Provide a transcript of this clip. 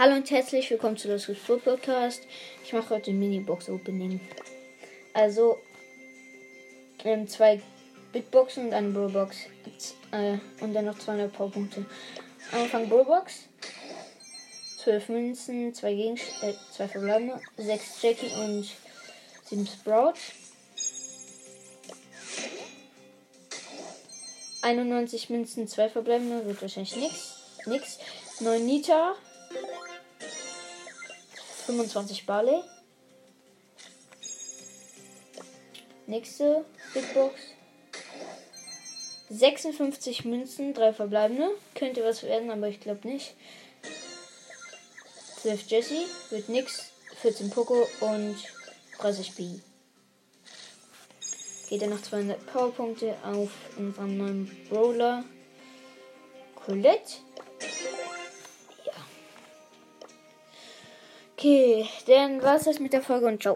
Hallo und herzlich willkommen zu das Food Podcast. Ich mache heute Mini-Box Opening. Also ähm, zwei Big Boxen und eine Bro Box. Äh, und dann noch 200 Powerpunkte. Anfang Bro Box. 12 Münzen, 2 Gegenst äh, zwei verbleibende, 6 Jackie und 7 Sprout. 91 Münzen, 2 verbleibende, wird wahrscheinlich nichts. Nix. 9 Nita, 25 Barley. Nächste Big Box. 56 Münzen, 3 verbleibende. Könnte was werden, aber ich glaube nicht. 12 Jesse, wird nix. 14 Poco und 30 B. Geht er noch 200 Powerpunkte auf unserem neuen Brawler. Colette. Okay, dann war's das mit der Folge und ciao.